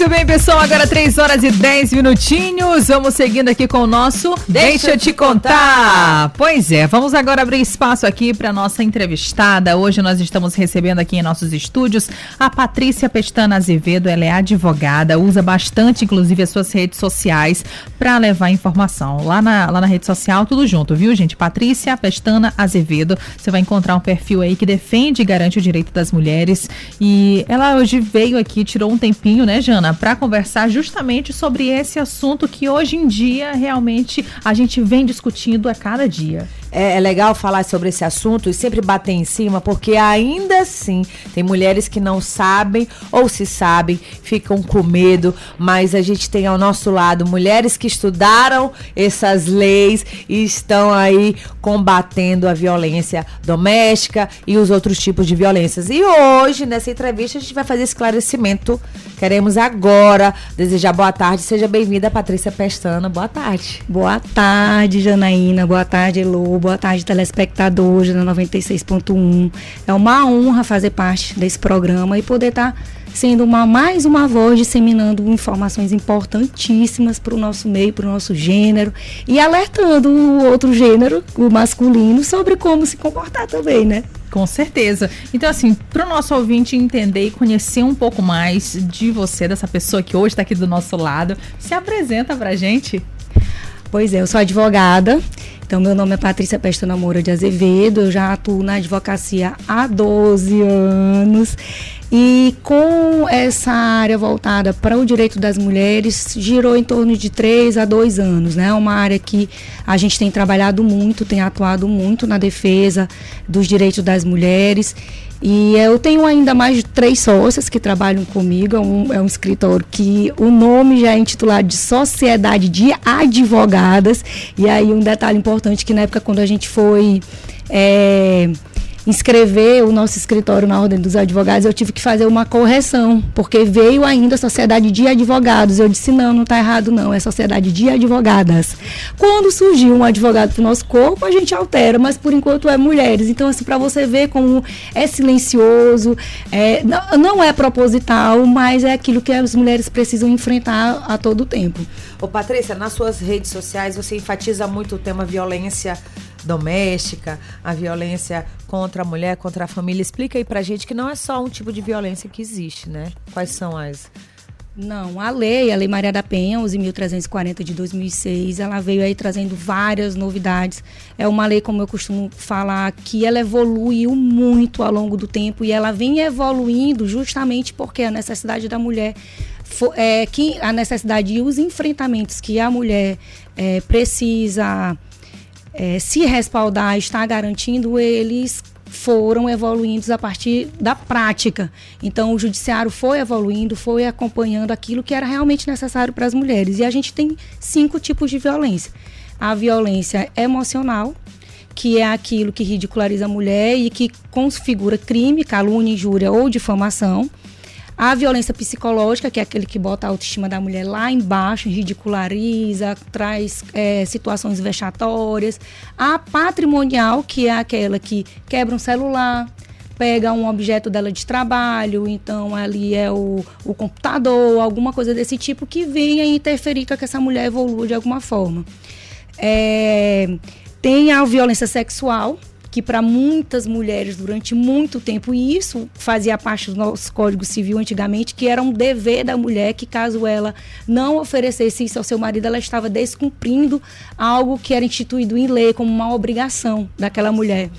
Muito bem, pessoal. Agora 3 horas e 10 minutinhos. Vamos seguindo aqui com o nosso Deixa, Deixa eu te contar. contar. Pois é, vamos agora abrir espaço aqui para nossa entrevistada. Hoje nós estamos recebendo aqui em nossos estúdios a Patrícia Pestana Azevedo. Ela é advogada, usa bastante, inclusive, as suas redes sociais para levar informação. Lá na, lá na rede social, tudo junto, viu, gente? Patrícia Pestana Azevedo. Você vai encontrar um perfil aí que defende e garante o direito das mulheres. E ela hoje veio aqui, tirou um tempinho, né, Jana? Para conversar justamente sobre esse assunto que hoje em dia realmente a gente vem discutindo a cada dia. É, é, legal falar sobre esse assunto e sempre bater em cima, porque ainda assim tem mulheres que não sabem ou se sabem, ficam com medo, mas a gente tem ao nosso lado mulheres que estudaram essas leis e estão aí combatendo a violência doméstica e os outros tipos de violências. E hoje, nessa entrevista, a gente vai fazer esclarecimento. Queremos agora desejar boa tarde. Seja bem-vinda, Patrícia Pestana. Boa tarde. Boa tarde, Janaína. Boa tarde, Elô boa tarde, telespectadores da 96.1. É uma honra fazer parte desse programa e poder estar tá sendo uma, mais uma voz disseminando informações importantíssimas para o nosso meio, para o nosso gênero e alertando o outro gênero, o masculino, sobre como se comportar também, né? Com certeza. Então, assim, para o nosso ouvinte entender e conhecer um pouco mais de você, dessa pessoa que hoje está aqui do nosso lado, se apresenta para gente. Pois é, eu sou advogada. Então, meu nome é Patrícia Pestana Moura de Azevedo. Eu já atuo na advocacia há 12 anos. E com essa área voltada para o direito das mulheres, girou em torno de 3 a 2 anos. Né? É uma área que a gente tem trabalhado muito, tem atuado muito na defesa dos direitos das mulheres. E eu tenho ainda mais três sócias que trabalham comigo. É um, é um escritório que o nome já é intitulado de Sociedade de Advogadas. E aí um detalhe importante que na época quando a gente foi é, inscrever o nosso escritório na Ordem dos Advogados, eu tive que fazer uma correção, porque veio ainda a Sociedade de Advogados. Eu disse: não, não está errado, não, é Sociedade de Advogadas. Quando surgiu um advogado para o nosso corpo, a gente altera, mas por enquanto é mulheres. Então, assim, para você ver como é silencioso, é, não, não é proposital, mas é aquilo que as mulheres precisam enfrentar a todo tempo. Ô, Patrícia, nas suas redes sociais você enfatiza muito o tema violência doméstica, a violência contra a mulher, contra a família. Explica aí pra gente que não é só um tipo de violência que existe, né? Quais são as. Não, a lei, a Lei Maria da Penha, 11.340 de 2006, ela veio aí trazendo várias novidades. É uma lei, como eu costumo falar, que ela evoluiu muito ao longo do tempo e ela vem evoluindo justamente porque a necessidade da mulher é que a necessidade e os enfrentamentos que a mulher é, precisa é, se respaldar, está garantindo, eles foram evoluindo a partir da prática. Então, o judiciário foi evoluindo, foi acompanhando aquilo que era realmente necessário para as mulheres. E a gente tem cinco tipos de violência: a violência emocional, que é aquilo que ridiculariza a mulher e que configura crime, calúnia, injúria ou difamação. A violência psicológica, que é aquele que bota a autoestima da mulher lá embaixo, ridiculariza, traz é, situações vexatórias. A patrimonial, que é aquela que quebra um celular, pega um objeto dela de trabalho, então ali é o, o computador, alguma coisa desse tipo que venha interferir com que essa mulher evolua de alguma forma. É, tem a violência sexual, que para muitas mulheres durante muito tempo, e isso fazia parte do nosso Código Civil antigamente, que era um dever da mulher que caso ela não oferecesse isso ao seu marido, ela estava descumprindo algo que era instituído em lei como uma obrigação daquela mulher.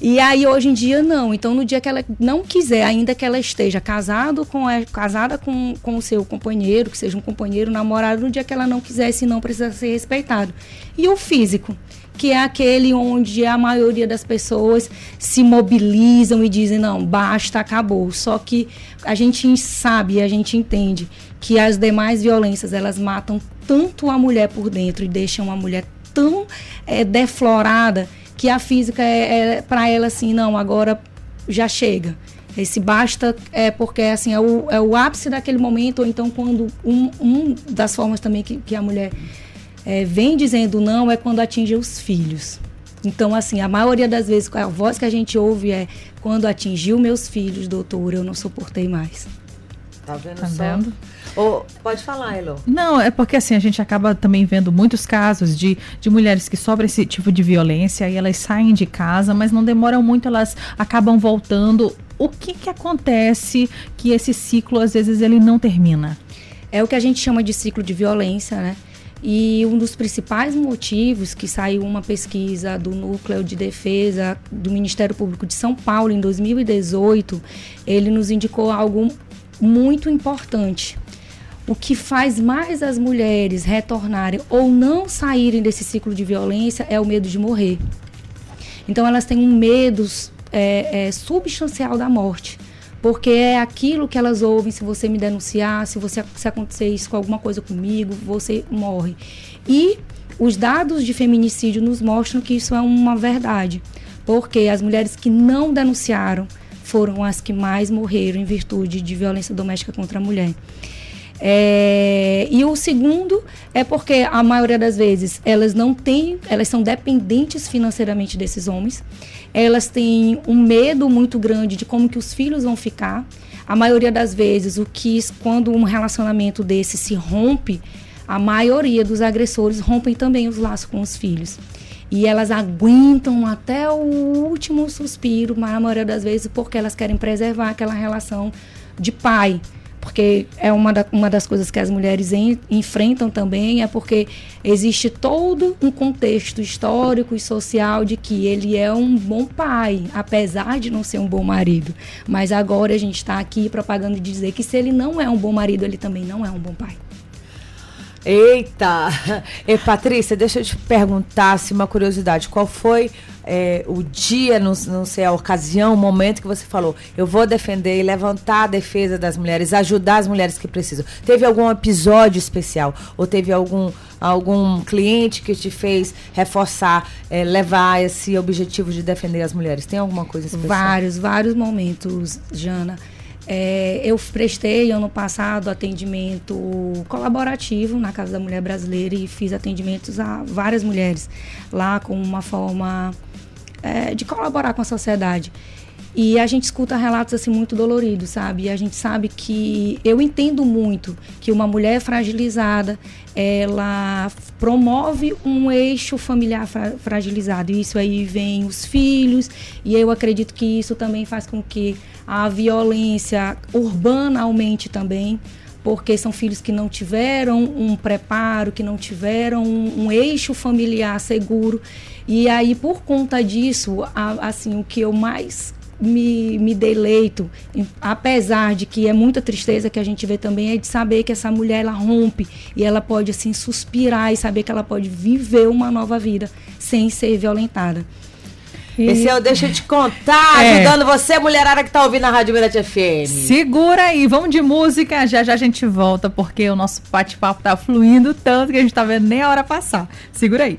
E aí hoje em dia não. Então no dia que ela não quiser, ainda que ela esteja casado com casada com, com o seu companheiro, que seja um companheiro, namorado, no dia que ela não quiser, se não precisa ser respeitado. E o físico? Que é aquele onde a maioria das pessoas se mobilizam e dizem não, basta, acabou. Só que a gente sabe, a gente entende que as demais violências elas matam tanto a mulher por dentro e deixam a mulher tão é, deflorada que a física é, é para ela assim, não, agora já chega. Esse basta é porque assim, é o, é o ápice daquele momento, ou então quando um, um das formas também que, que a mulher é, vem dizendo não é quando atinge os filhos. Então, assim, a maioria das vezes a voz que a gente ouve é quando atingiu meus filhos, doutor, eu não suportei mais. Tá vendo Tá só? vendo? Ô, pode falar, Elo. Não, é porque assim, a gente acaba também vendo muitos casos de, de mulheres que sofrem esse tipo de violência e elas saem de casa, mas não demoram muito, elas acabam voltando. O que que acontece que esse ciclo, às vezes, ele não termina? É o que a gente chama de ciclo de violência, né? E um dos principais motivos que saiu uma pesquisa do Núcleo de Defesa do Ministério Público de São Paulo em 2018, ele nos indicou algo muito importante. O que faz mais as mulheres retornarem ou não saírem desse ciclo de violência é o medo de morrer. Então elas têm um medo é, é, substancial da morte. Porque é aquilo que elas ouvem, se você me denunciar, se você se acontecer isso com alguma coisa comigo, você morre. E os dados de feminicídio nos mostram que isso é uma verdade. Porque as mulheres que não denunciaram foram as que mais morreram em virtude de violência doméstica contra a mulher. É, e o segundo é porque a maioria das vezes elas não têm, elas são dependentes financeiramente desses homens. Elas têm um medo muito grande de como que os filhos vão ficar. A maioria das vezes, o que quando um relacionamento desse se rompe, a maioria dos agressores rompem também os laços com os filhos. E elas aguentam até o último suspiro, mas a maioria das vezes porque elas querem preservar aquela relação de pai. Porque é uma, da, uma das coisas que as mulheres en, enfrentam também, é porque existe todo um contexto histórico e social de que ele é um bom pai, apesar de não ser um bom marido. Mas agora a gente está aqui propagando dizer que se ele não é um bom marido, ele também não é um bom pai. Eita! E Patrícia, deixa eu te perguntar se uma curiosidade. Qual foi é, o dia, não, não sei, a ocasião, o momento que você falou, eu vou defender e levantar a defesa das mulheres, ajudar as mulheres que precisam? Teve algum episódio especial? Ou teve algum, algum cliente que te fez reforçar, é, levar esse objetivo de defender as mulheres? Tem alguma coisa especial? Vários, vários momentos, Jana. É, eu prestei ano passado atendimento colaborativo na Casa da Mulher Brasileira e fiz atendimentos a várias mulheres lá com uma forma é, de colaborar com a sociedade. E a gente escuta relatos assim muito doloridos, sabe? E a gente sabe que eu entendo muito que uma mulher fragilizada, ela promove um eixo familiar fra fragilizado. E isso aí vem os filhos, e eu acredito que isso também faz com que a violência urbana aumente também, porque são filhos que não tiveram um preparo, que não tiveram um, um eixo familiar seguro. E aí, por conta disso, a, assim, o que eu mais me, me deleito, apesar de que é muita tristeza que a gente vê também, é de saber que essa mulher ela rompe e ela pode assim suspirar e saber que ela pode viver uma nova vida sem ser violentada. Esse é o Deixa eu te contar, É. ajudando você, mulherada que tá ouvindo a Rádio Mirante FM. Segura aí, vamos de música, já já a gente volta, porque o nosso bate-papo tá fluindo tanto que a gente tá vendo nem a hora passar. Segura aí.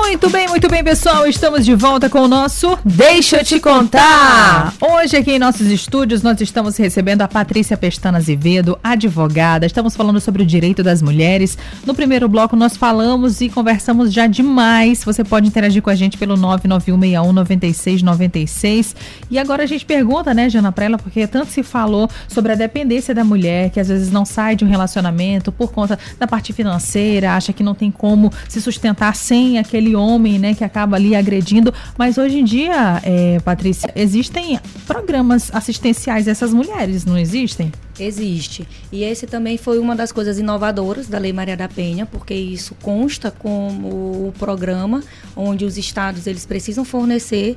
Muito bem, muito bem, pessoal. Estamos de volta com o nosso Deixa eu te contar. Hoje aqui em nossos estúdios nós estamos recebendo a Patrícia Pestana Azevedo, advogada. Estamos falando sobre o direito das mulheres. No primeiro bloco nós falamos e conversamos já demais. Você pode interagir com a gente pelo 991619696. E agora a gente pergunta, né, Jana, pra ela, porque tanto se falou sobre a dependência da mulher, que às vezes não sai de um relacionamento por conta da parte financeira, acha que não tem como se sustentar sem aquele homem, né, que acaba ali agredindo. Mas hoje em dia, é, Patrícia, existem programas assistenciais essas mulheres, não existem? Existe. E esse também foi uma das coisas inovadoras da Lei Maria da Penha, porque isso consta como o programa onde os estados eles precisam fornecer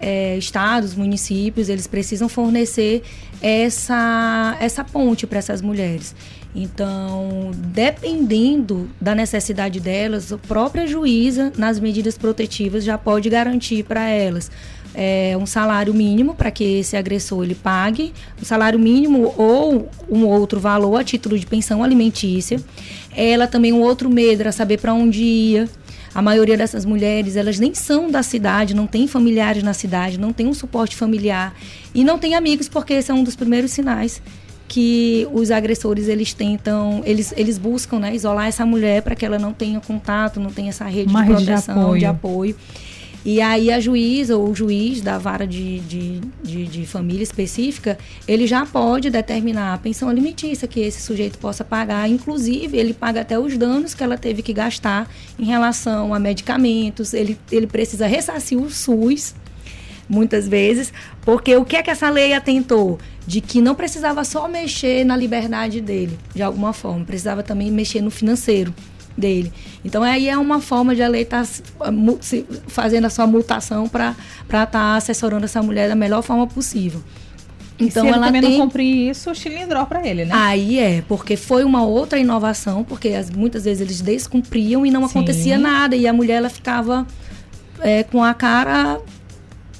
é, estados, municípios, eles precisam fornecer essa, essa ponte para essas mulheres. Então, dependendo da necessidade delas, a própria juíza, nas medidas protetivas, já pode garantir para elas é, um salário mínimo para que esse agressor ele pague, um salário mínimo ou um outro valor a título de pensão alimentícia. Ela também um outro medo era saber para onde ia. A maioria dessas mulheres, elas nem são da cidade, não tem familiares na cidade, não tem um suporte familiar e não tem amigos, porque esse é um dos primeiros sinais que os agressores eles tentam, eles, eles buscam né, isolar essa mulher para que ela não tenha contato, não tenha essa rede Uma de rede de proteção, apoio. de apoio. E aí a juíza ou o juiz da vara de, de, de, de família específica, ele já pode determinar a pensão alimentícia que esse sujeito possa pagar. Inclusive, ele paga até os danos que ela teve que gastar em relação a medicamentos. Ele, ele precisa ressarcir o SUS, muitas vezes, porque o que é que essa lei atentou? De que não precisava só mexer na liberdade dele, de alguma forma, precisava também mexer no financeiro dele. Então aí é uma forma de a lei estar fazendo a sua mutação para estar tá assessorando essa mulher da melhor forma possível. Então Se ele ela também tem... não cumprir isso, o cilindró para ele, né? Aí é, porque foi uma outra inovação, porque as, muitas vezes eles descumpriam e não Sim. acontecia nada e a mulher ela ficava é, com a cara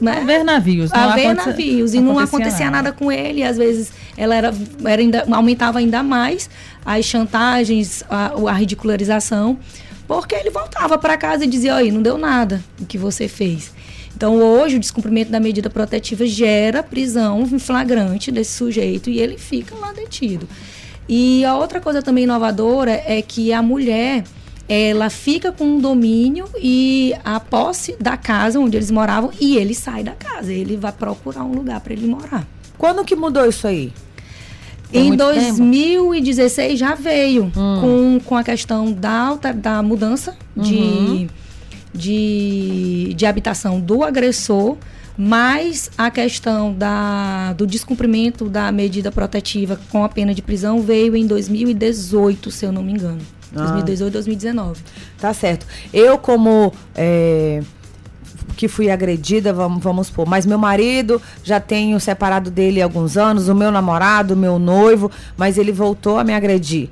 né? A ver navios. Não a ver navios. E não acontecia nada. nada. com ele. Às vezes ela era, era ainda, aumentava ainda mais as chantagens, a, a ridicularização, porque ele voltava para casa e dizia: Oi, não deu nada o que você fez. Então, hoje, o descumprimento da medida protetiva gera prisão em flagrante desse sujeito e ele fica lá detido. E a outra coisa também inovadora é que a mulher ela fica com um domínio e a posse da casa onde eles moravam e ele sai da casa. Ele vai procurar um lugar para ele morar. Quando que mudou isso aí? em 2016 tempo? já veio hum. com, com a questão da, da mudança uhum. de, de, de habitação do agressor, mas a questão da, do descumprimento da medida protetiva com a pena de prisão veio em 2018, se eu não me engano. Ah. 2018, 2019. Tá certo. Eu, como. É que fui agredida, vamos, vamos supor. Mas meu marido, já tenho separado dele há alguns anos, o meu namorado, o meu noivo, mas ele voltou a me agredir.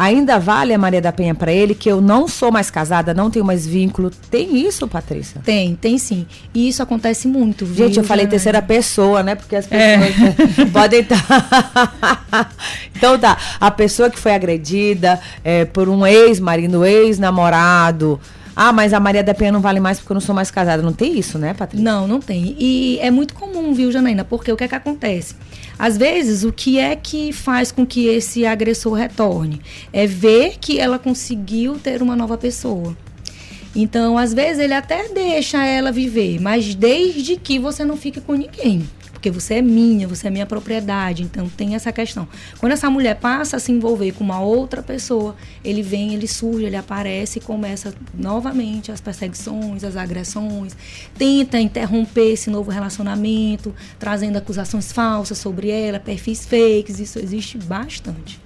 Ainda vale a Maria da Penha para ele que eu não sou mais casada, não tenho mais vínculo. Tem isso, Patrícia? Tem, tem sim. E isso acontece muito. Viu? Gente, eu falei terceira pessoa, né? Porque as pessoas é. podem estar. então tá, a pessoa que foi agredida é, por um ex-marido, ex-namorado, ah, mas a Maria da Penha não vale mais porque eu não sou mais casada. Não tem isso, né, Patrícia? Não, não tem. E é muito comum, viu, Janaína? Porque o que é que acontece? Às vezes, o que é que faz com que esse agressor retorne? É ver que ela conseguiu ter uma nova pessoa. Então, às vezes, ele até deixa ela viver, mas desde que você não fique com ninguém porque você é minha, você é minha propriedade. Então tem essa questão. Quando essa mulher passa a se envolver com uma outra pessoa, ele vem, ele surge, ele aparece e começa novamente as perseguições, as agressões, tenta interromper esse novo relacionamento, trazendo acusações falsas sobre ela, perfis fakes, isso existe bastante.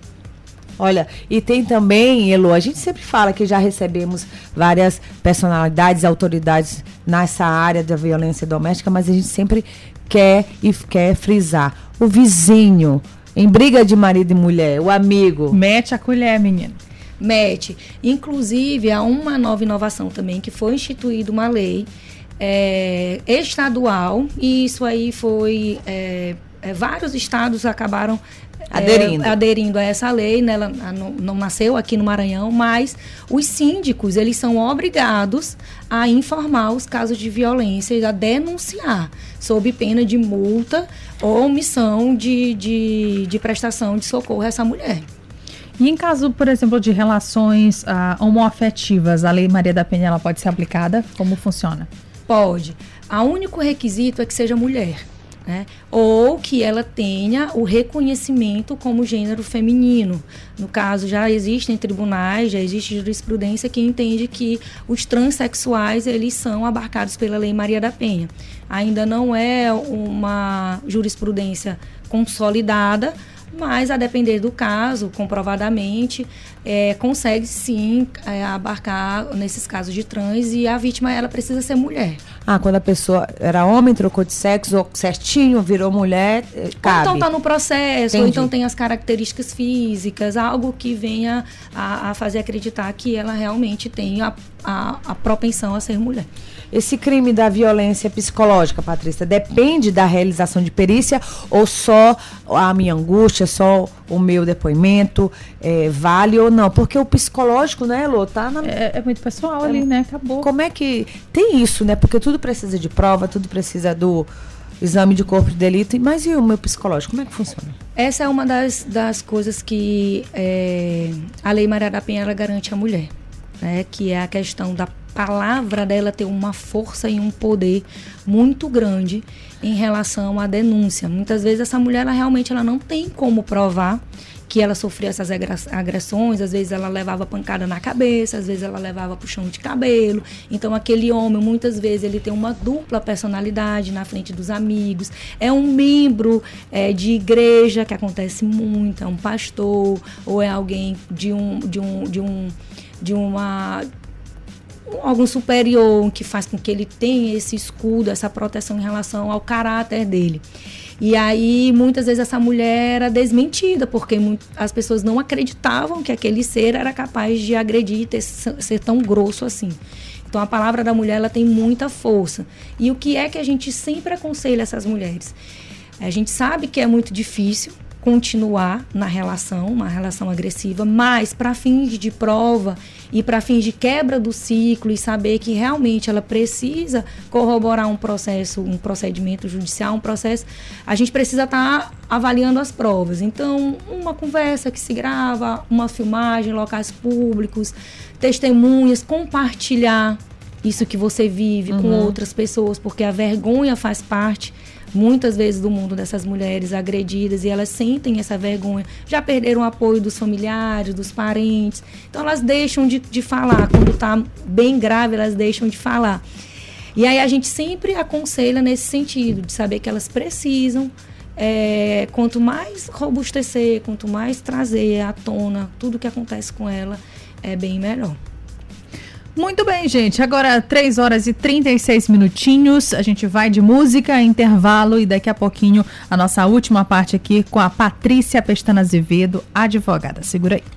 Olha, e tem também, Elo, a gente sempre fala que já recebemos várias personalidades, autoridades nessa área da violência doméstica, mas a gente sempre quer e quer frisar. O vizinho, em briga de marido e mulher, o amigo. Mete a colher, menino. Mete. Inclusive, há uma nova inovação também, que foi instituída uma lei é, estadual, e isso aí foi. É, é, vários estados acabaram aderindo. É, aderindo a essa lei, né? ela não, não, nasceu aqui no Maranhão, mas os síndicos, eles são obrigados a informar os casos de violência e a denunciar, sob pena de multa ou omissão de, de, de prestação de socorro a essa mulher. E em caso, por exemplo, de relações uh, homoafetivas, a Lei Maria da Penha ela pode ser aplicada? Como funciona? Pode. O único requisito é que seja mulher né? Ou que ela tenha o reconhecimento como gênero feminino. No caso, já existem tribunais, já existe jurisprudência que entende que os transexuais eles são abarcados pela Lei Maria da Penha. Ainda não é uma jurisprudência consolidada, mas a depender do caso, comprovadamente, é, consegue sim é, abarcar nesses casos de trans e a vítima ela precisa ser mulher. Ah, quando a pessoa era homem, trocou de sexo, ou certinho, virou mulher, eh, cabe. Ou então está no processo, Entendi. ou então tem as características físicas, algo que venha a, a fazer acreditar que ela realmente tem a, a, a propensão a ser mulher. Esse crime da violência psicológica, Patrícia, depende da realização de perícia ou só a minha angústia, só o meu depoimento é, vale ou não? Porque o psicológico, né, Elô, tá na... É, é muito pessoal ali, né? Acabou. Como é que... Tem isso, né? Porque tudo precisa de prova, tudo precisa do exame de corpo de delito. Mas e o meu psicológico? Como é que funciona? Essa é uma das, das coisas que é, a Lei Maria da Penha garante à mulher, né? Que é a questão da palavra dela ter uma força e um poder muito grande em relação à denúncia. Muitas vezes essa mulher ela realmente ela não tem como provar que ela sofria essas agressões, às vezes ela levava pancada na cabeça, às vezes ela levava puxão de cabelo. Então aquele homem, muitas vezes, ele tem uma dupla personalidade na frente dos amigos. É um membro é, de igreja, que acontece muito, é um pastor, ou é alguém de um. De um, de um de uma algum superior que faz com que ele tenha esse escudo, essa proteção em relação ao caráter dele. E aí, muitas vezes, essa mulher era desmentida, porque as pessoas não acreditavam que aquele ser era capaz de agredir e ser tão grosso assim. Então, a palavra da mulher ela tem muita força. E o que é que a gente sempre aconselha essas mulheres? A gente sabe que é muito difícil, continuar na relação, uma relação agressiva, mas para fins de prova e para fins de quebra do ciclo e saber que realmente ela precisa corroborar um processo, um procedimento judicial, um processo, a gente precisa estar tá avaliando as provas. Então, uma conversa que se grava, uma filmagem, locais públicos, testemunhas, compartilhar isso que você vive uhum. com outras pessoas, porque a vergonha faz parte muitas vezes do mundo dessas mulheres agredidas e elas sentem essa vergonha. Já perderam o apoio dos familiares, dos parentes. Então elas deixam de, de falar. Quando está bem grave, elas deixam de falar. E aí a gente sempre aconselha nesse sentido, de saber que elas precisam. É, quanto mais robustecer, quanto mais trazer à tona tudo que acontece com ela, é bem melhor. Muito bem, gente. Agora 3 horas e 36 minutinhos. A gente vai de música, intervalo e daqui a pouquinho a nossa última parte aqui com a Patrícia Pestana Azevedo, advogada. Segura aí.